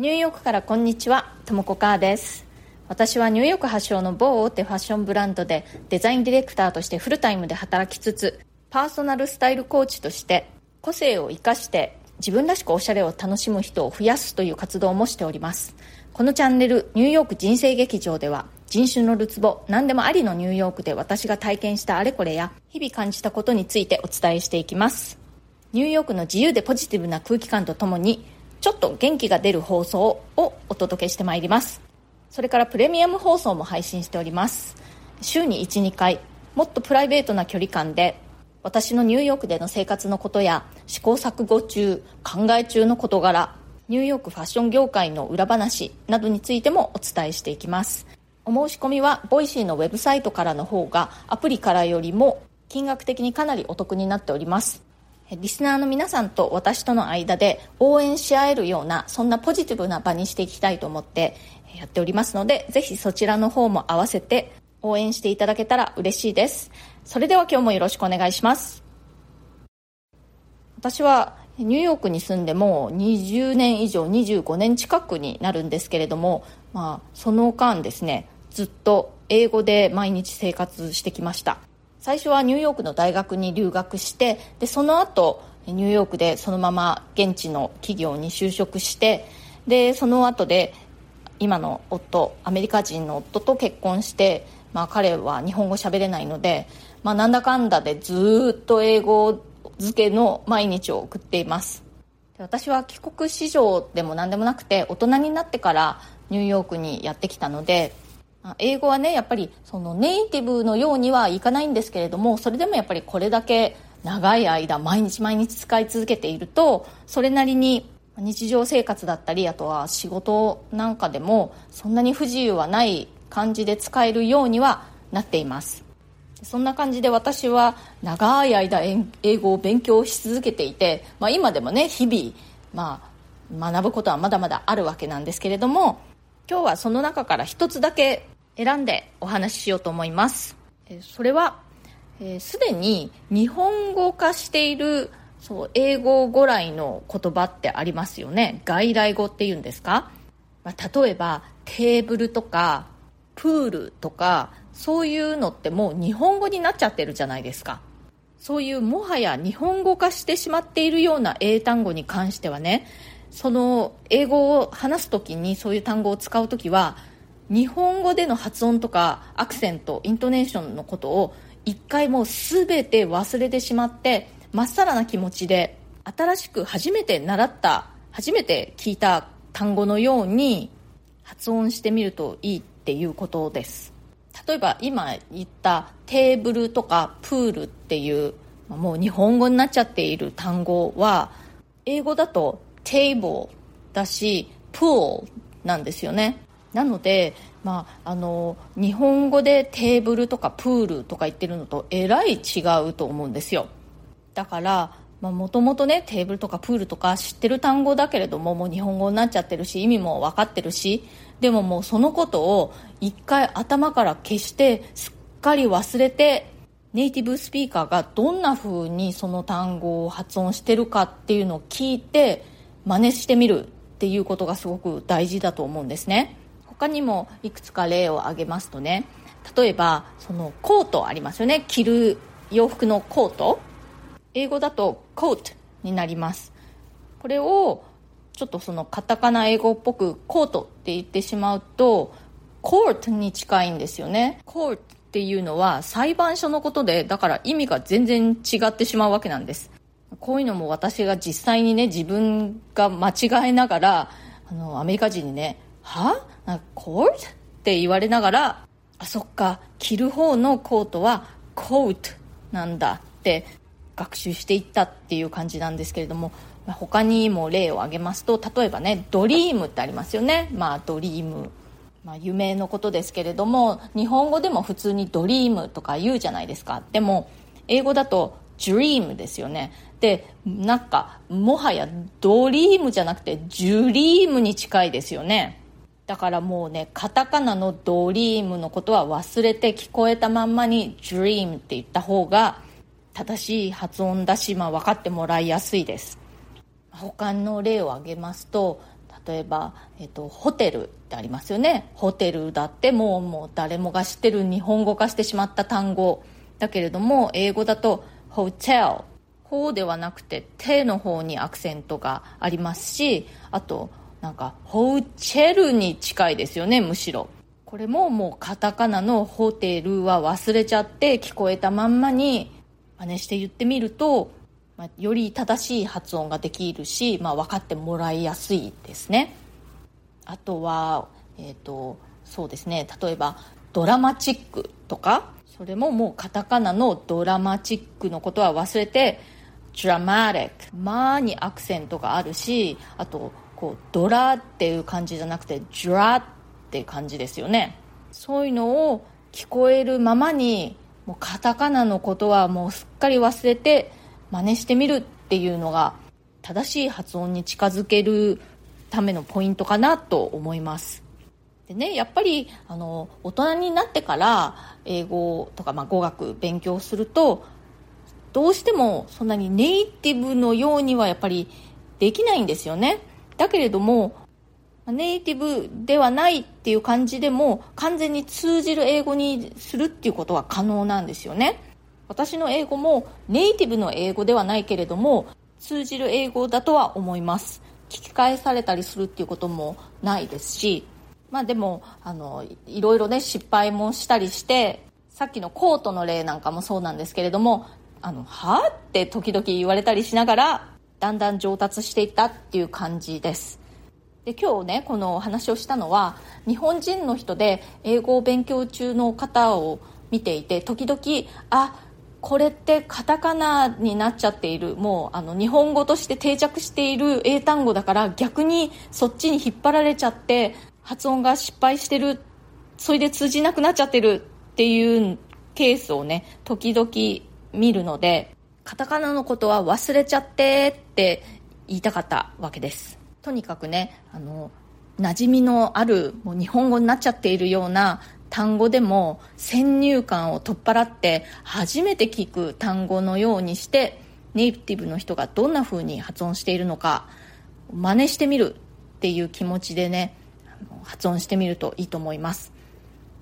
ニューヨークからこんにちはともこかーです。私はニューヨーク発祥の某大手ファッションブランドでデザインディレクターとしてフルタイムで働きつつパーソナルスタイルコーチとして個性を生かして自分らしくおしゃれを楽しむ人を増やすという活動もしております。このチャンネルニューヨーク人生劇場では人種のるつぼ何でもありのニューヨークで私が体験したあれこれや日々感じたことについてお伝えしていきます。ニューヨークの自由でポジティブな空気感とともにちょっと元気が出る放送をお届けしてまいります。それからプレミアム放送も配信しております。週に12回もっとプライベートな距離感で私のニューヨークでの生活のことや試行錯誤中考え中の事柄ニューヨークファッション業界の裏話などについてもお伝えしていきます。お申し込みはボイシーのウェブサイトからの方がアプリからよりも金額的にかなりお得になっております。リスナーの皆さんと私との間で応援し合えるようなそんなポジティブな場にしていきたいと思ってやっておりますのでぜひそちらの方も合わせて応援していただけたら嬉しいです。それでは今日もよろしくお願いします。私はニューヨークに住んでも20年以上25年近くになるんですけれども、まあ、その間ですねずっと英語で毎日生活してきました。最初はニューヨークの大学に留学してでその後ニューヨークでそのまま現地の企業に就職してでその後で今の夫アメリカ人の夫と結婚して、まあ、彼は日本語喋れないので、まあ、なんだかんだでずっと英語漬けの毎日を送っています。私は帰国子女でも何でもなくて大人になってからニューヨークにやってきたので英語はねやっぱりそのネイティブのようにはいかないんですけれどもそれでもやっぱりこれだけ長い間毎日毎日使い続けているとそれなりに日常生活だったりあとは仕事なんかでもそんなに不自由はない感じで使えるようにはなっています。そんな感じで私は長い間英語を勉強し続けていて、まあ、今でもね日々、まあ、学ぶことはまだまだあるわけなんですけれども今日はその中から一つだけ選んでお話ししようと思います。それはすで、に日本語化しているそう英語語来の言葉ってありますよね。外来語っていうんですか、まあ、例えばテーブルとかプールとかそういうのってもう日本語になっちゃってるじゃないですか。そういうもはや日本語化してしまっているような英単語に関してはねその英語を話す時にそういう単語を使う時は日本語での発音とかアクセントイントネーションのことを一回もう全て忘れてしまってまっさらな気持ちで新しく初めて習った初めて聞いた単語のように発音してみるといいっていうことです。例えば今言ったテーブルとかプールっていうもう日本語になっちゃっている単語は英語だとテーブルだしプールなんですよね。なので、まあ、あの日本語でテーブルとかプールとか言ってるのとえらい違うと思うんですよ。だからもともとねテーブルとかプールとか知ってる単語だけれどももう日本語になっちゃってるし意味も分かってるしでももうそのことを一回頭から消してすっかり忘れてネイティブスピーカーがどんな風にその単語を発音してるかっていうのを聞いて真似してみるっていうことがすごく大事だと思うんですね。他にもいくつか例を挙げますとね例えばそのコートありますよね。着る洋服のコート。英語だと coat になります。これをちょっとそのカタカナ英語っぽくコートって言ってしまうとコートに近いんですよね。コートっていうのは裁判所のことでだから意味が全然違ってしまうわけなんです。こういうのも私が実際にね自分が間違えながらあのアメリカ人にね「は？コート?」って言われながらあそっか着る方のコートはコートなんだって学習していったっていう感じなんですけれども他にも例を挙げますと例えばねドリームってありますよね。まあドリーム。まあ、夢のことですけれども日本語でも普通にドリームとか言うじゃないですか。でも英語だと dream ですよね。でなんかもはやドリームじゃなくてジュリームに近いですよね。だからもうねカタカナのドリームのことは忘れて聞こえたまんまに dream って言った方が正しい発音だし、まあ、分かってもらいやすいです。他の例を挙げますと例えば、えっと、ホテルってありますよね。ホテルだってもうもう誰もが知ってる日本語化してしまった単語。だけれども英語だとホテル方ではなくて手の方にアクセントがありますしあとなんかホチェルに近いですよねむしろ。これももうカタカナのホテルは忘れちゃって聞こえたまんまに真似して言ってみると、まあ、より正しい発音ができるし、まあ、分かってもらいやすいですね。あとは、えーと、そうですね。例えばドラマチックとかそれももうカタカナのドラマチックのことは忘れて dramatic まにアクセントがあるしあとこうドラっていう感じじゃなくて dra って感じですよね。そういうのを聞こえるままにもうカタカナのことはもうすっかり忘れて真似してみるっていうのが正しい発音に近づけるためのポイントかなと思います。でねやっぱりあの大人になってから英語とか、まあ、語学勉強するとどうしてもそんなにネイティブのようにはやっぱりできないんですよね。だけれどもネイティブではないっていう感じでも完全に通じる英語にするっていうことは可能なんですよね。私の英語もネイティブの英語ではないけれども通じる英語だとは思います。聞き返されたりするっていうこともないですしまあでもあのいろいろね失敗もしたりしてさっきのコートの例なんかもそうなんですけれどもあの、はって時々言われたりしながら、だんだん上達していったっていう感じです。で、今日ね、このお話をしたのは、日本人の人で英語を勉強中の方を見ていて、時々、あ、これってカタカナになっちゃっているもうあの日本語として定着している英単語だから逆にそっちに引っ張られちゃって発音が失敗してるそれで通じなくなっちゃってるっていうケースをね時々見るのでカタカナのことは忘れちゃってって言いたかったわけです。とにかくねあの馴染みのあるもう日本語になっちゃっているような単語でも先入観を取っ払って初めて聞く単語のようにしてネイティブの人がどんな風に発音しているのか真似してみるっていう気持ちでね発音してみるといいと思います。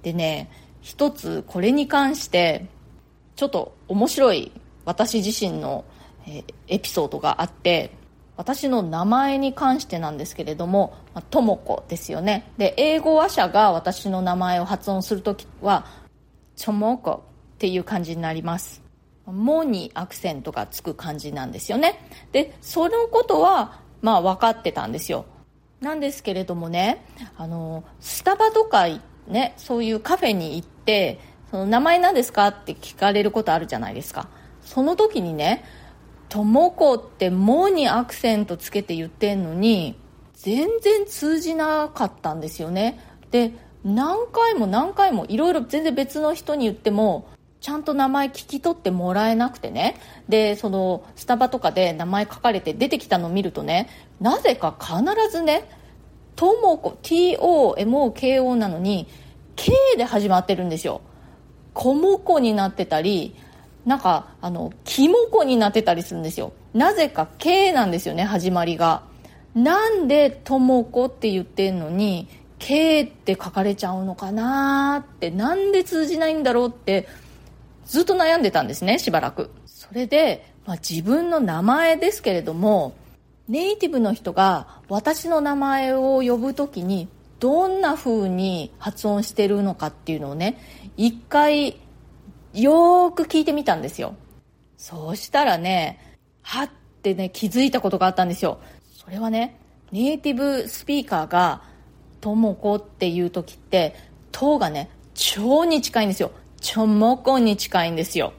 でね一つこれに関してちょっと面白い私自身の、えエピソードがあって私の名前に関してなんですけれどもとも子ですよね。で英語話者が私の名前を発音する時はちょもこっていう感じになります。もにアクセントがつく感じなんですよね。でそのことはまあ分かってたんですよ。なんですけれどもねあのスタバとかねそういうカフェに行ってその名前何ですかって聞かれることあるじゃないですか。その時にね「ともこ」って「も」にアクセントつけて言ってんのに全然通じなかったんですよね。で何回も何回もいろいろ全然別の人に言ってもちゃんと名前聞き取ってもらえなくてね。でそのスタバとかで名前書かれて出てきたのを見るとねなぜか必ずね「ともこ」TOMOKO なのに K で始まってるんですよ小もこになってたりなんかあのキモコになってたりするんですよ。なぜか K なんですよね始まりが。なんで「ともこ」って言ってんのに「K」って書かれちゃうのかなってなんで通じないんだろうってずっと悩んでたんですねしばらく。それで、まあ、自分の名前ですけれどもネイティブの人が私の名前を呼ぶ時にどんな風に発音してるのかっていうのをね一回よーく聞いてみたんですよ。そうしたらねはってね気づいたことがあったんですよ。それはねネイティブスピーカーが「ともこ」っていう時って「と」がね超に近いんですよ。ちょもこに近いんですよ。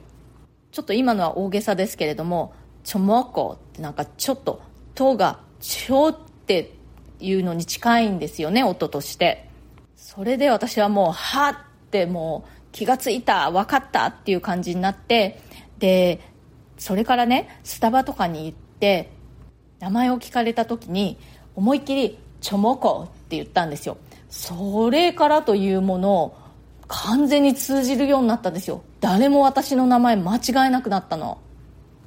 ちょっと今のは大げさですけれどもちょもこってなんかちょっと「と」が「ちょ」っていうのに近いんですよね音として。それで私はもう「はってもう気がついた分かったっていう感じになってでそれからねスタバとかに行って名前を聞かれた時に思いっきり「ちょもこ」って言ったんですよ。それからというものを完全に通じるようになったんですよ。誰も私の名前間違えなくなったの。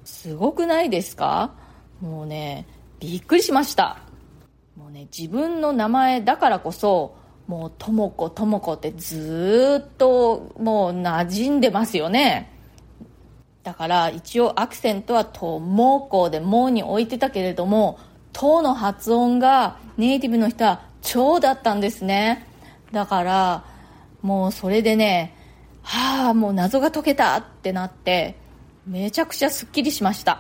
すごくないですか？もうねびっくりしました。もうね、自分の名前だからこそもうとも子とも子ってずっともう馴染んでますよね。だから一応アクセントはとも子でもに置いてたけれどもとの発音がネイティブの人は超だったんですね。だからもうそれでねはあもう謎が解けたってなってめちゃくちゃすっきりしました。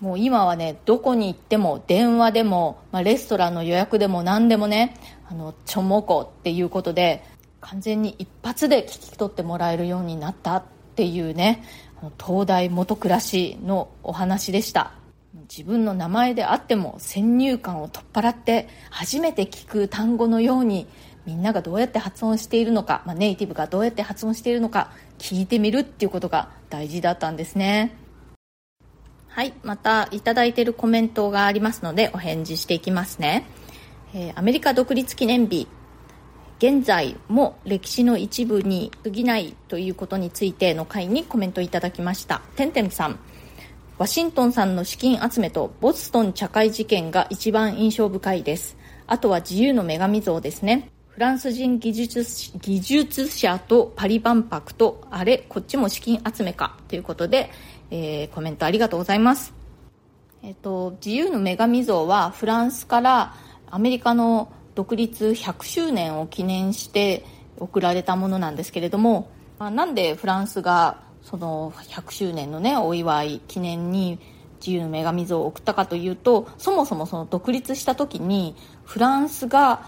もう今はねどこに行っても電話でも、まあ、レストランの予約でも何でもねあのちょもこっていうことで完全に一発で聞き取ってもらえるようになったっていうね東大元暮らしのお話でした。自分の名前であっても先入観を取っ払って初めて聞く単語のようにみんながどうやって発音しているのか、まあ、ネイティブがどうやって発音しているのか聞いてみるっていうことが大事だったんですね。はい、またいいているコメントがありますのでお返事していきますね、えー、アメリカ独立記念日。現在も歴史の一部に過ぎないということについての回にコメントいただきました。てんてんさん。ワシントンさんの資金集めとボストン茶会事件が一番印象深いです。あとは自由の女神像ですね。フランス人技術技術者とパリ万博とあれこっちも資金集めか。ということで、えー、コメントありがとうございます。えっ、と、自由の女神像はフランスからアメリカの独立100周年を記念して贈られたものなんですけれども、まあ、なんでフランスがその100周年のねお祝い記念に自由の女神像を送ったかというとそもそもその独立した時にフランスが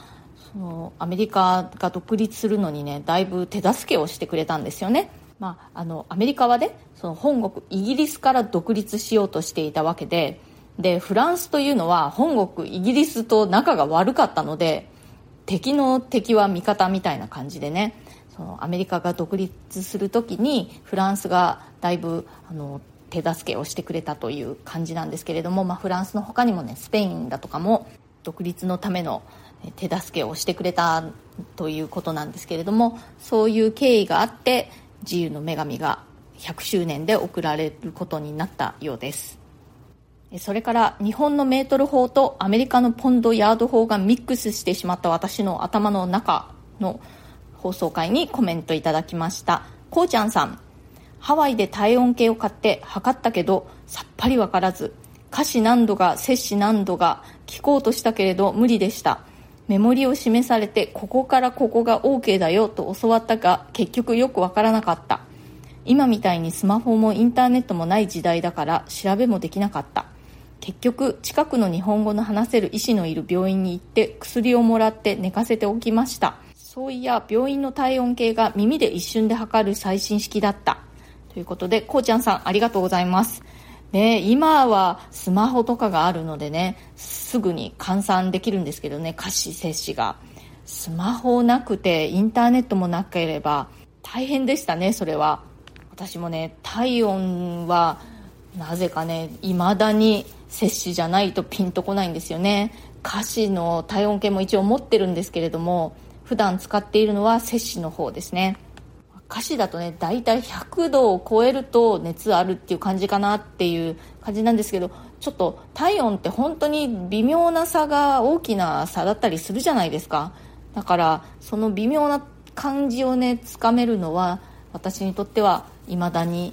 そのアメリカが独立するのにねだいぶ手助けをしてくれたんですよね。まあ、あのアメリカはねその本国イギリスから独立しようとしていたわけででフランスというのは本国イギリスと仲が悪かったので敵の敵は味方みたいな感じでねそのアメリカが独立する時にフランスがだいぶあの手助けをしてくれたという感じなんですけれども、まあ、フランスの他にもねスペインだとかも独立のための手助けをしてくれたということなんですけれどもそういう経緯があって自由の女神が100周年で贈られることになったようです。それから日本のメートル法とアメリカのポンドヤード法がミックスしてしまった私の頭の中の放送回にコメントいただきました。こうちゃんさんハワイで体温計を買って測ったけどさっぱりわからず歌詞何度が摂氏何度が聞こうとしたけれど無理でした。メモリを示されてここからここが OK だよと教わったが結局よくわからなかった。今みたいにスマホもインターネットもない時代だから調べもできなかった。結局近くの日本語の話せる医師のいる病院に行って薬をもらって寝かせておきました。そういや病院の体温計が耳で一瞬で測る最新式だった。ということでこうちゃんさんありがとうございます。ね、今はスマホとかがあるのでねすぐに換算できるんですけどね歌詞摂氏が。スマホなくてインターネットもなければ大変でしたねそれは。私もね体温はなぜかね未だに摂氏じゃないとピンとこないんですよね。歌詞の体温計も一応持ってるんですけれども普段使っているのは摂氏の方ですね。歌詞だとね大体100度を超えると熱あるっていう感じかなっていう感じなんですけどちょっと体温って本当に微妙な差が大きな差だったりするじゃないですか。だからその微妙な感じをねつかめるのは私にとってはいまだに、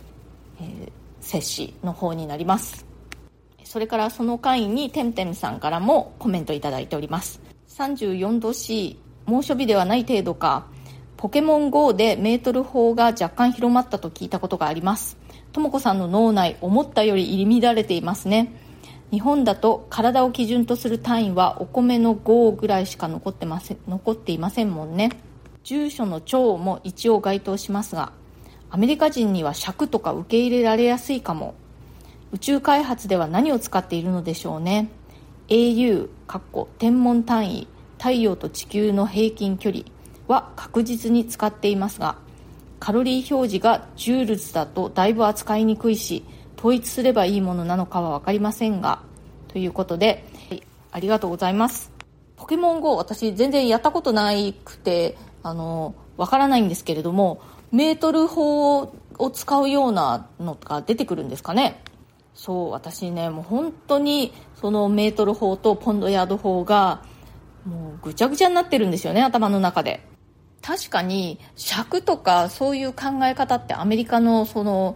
えー、摂氏の方になります。それからその会にてんてんさんからもコメントいただいております。34度 C 猛暑日ではない程度かポケモン GO でメートル法が若干広まったと聞いたことがあります。とも子さんの脳内思ったより入り乱れていますね。日本だと体を基準とする単位はお米の5ぐらいしか残ってませ残っていませんもんね。住所の長も一応該当しますがアメリカ人には尺とか受け入れられやすいかも。宇宙開発では何を使っているのでしょうね。au 天文単位太陽と地球の平均距離は確実に使っていますがカロリー表示がジュールズだとだいぶ扱いにくいし統一すればいいものなのかは分かりませんがということで、はい、ありがとうございます。ポケモン GO 私全然やったことなくてあの分からないんですけれどもメートル法を使うようなのが出てくるんですかね。そう私ねもう本当にそのメートル法とポンドヤード法がもうぐちゃぐちゃになってるんですよね頭の中で。確かに尺とかそういう考え方ってアメリカのその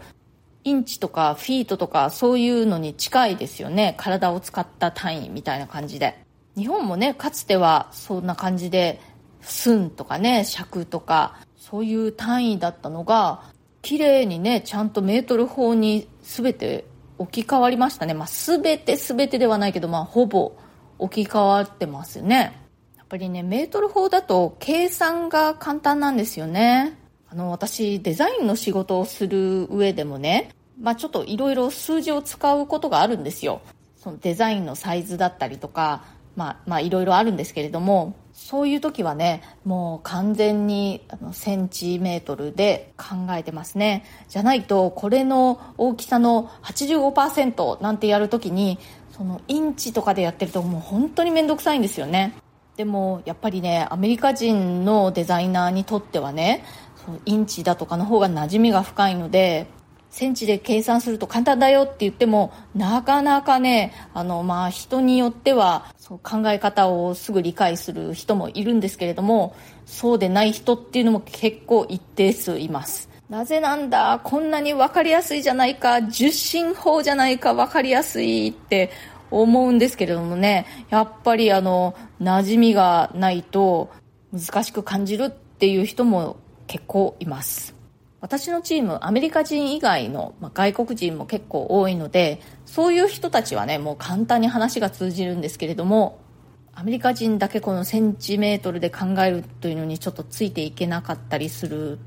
インチとかフィートとかそういうのに近いですよね。体を使った単位みたいな感じで。日本もねかつてはそんな感じで寸とかね尺とかそういう単位だったのが綺麗にねちゃんとメートル法に全て置き換わりましたね、まあ、全て全てではないけど、まあ、ほぼ置き換わってますね。やっぱりねメートル法だと計算が簡単なんですよね。あの私デザインの仕事をする上でもね、まあ、ちょっといろいろ数字を使うことがあるんですよ。そのデザインのサイズだったりとかまあいろいろあるんですけれどもそういう時はねもう完全にあのセンチメートルで考えてますね。じゃないとこれの大きさの85%なんてやる時にそのインチとかでやってるともう本当に面倒くさいんですよね。でもやっぱりねアメリカ人のデザイナーにとってはねインチだとかの方が馴染みが深いのでセンチで計算すると簡単だよって言ってもなかなかねあのまあ人によってはそう考え方をすぐ理解する人もいるんですけれどもそうでない人っていうのも結構一定数います。なぜなんだこんなに分かりやすいじゃないか受信法じゃないか分かりやすいって思うんですけれどもねやっぱりあの馴染みがないと難しく感じるっていう人も結構います。私のチームアメリカ人以外の、まあ、外国人も結構多いのでそういう人たちはねもう簡単に話が通じるんですけれどもアメリカ人だけこのセンチメートルで考えるというのにちょっとついていけなかったりする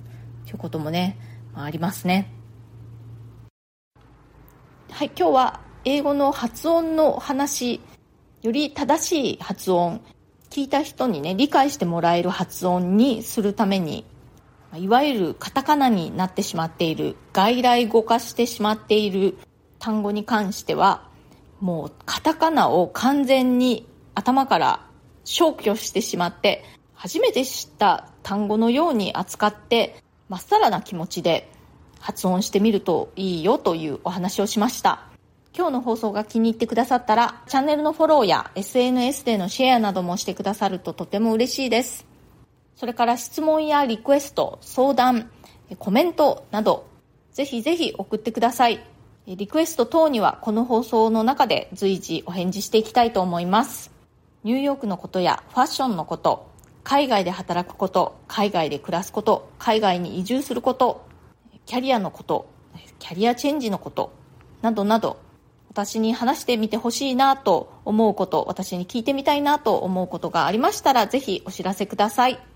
ということもね、まあ、ありますね。はい今日は英語の発音の話より正しい発音聞いた人にね理解してもらえる発音にするためにいわゆるカタカナになってしまっている外来語化してしまっている単語に関してはもうカタカナを完全に頭から消去してしまって初めて知った単語のように扱ってまっさらな気持ちで発音してみるといいよというお話をしました。今日の放送が気に入ってくださったらチャンネルのフォローや SNS でのシェアなどもしてくださるととても嬉しいです。それから質問やリクエスト、相談、コメントなど、ぜひぜひ送ってください。リクエスト等にはこの放送の中で随時お返事していきたいと思います。ニューヨークのことやファッションのこと、海外で働くこと、海外で暮らすこと、海外に移住すること、キャリアのこと、キャリアチェンジのこと、などなど、私に話してみてほしいなと思うこと、私に聞いてみたいなと思うことがありましたら、ぜひお知らせください。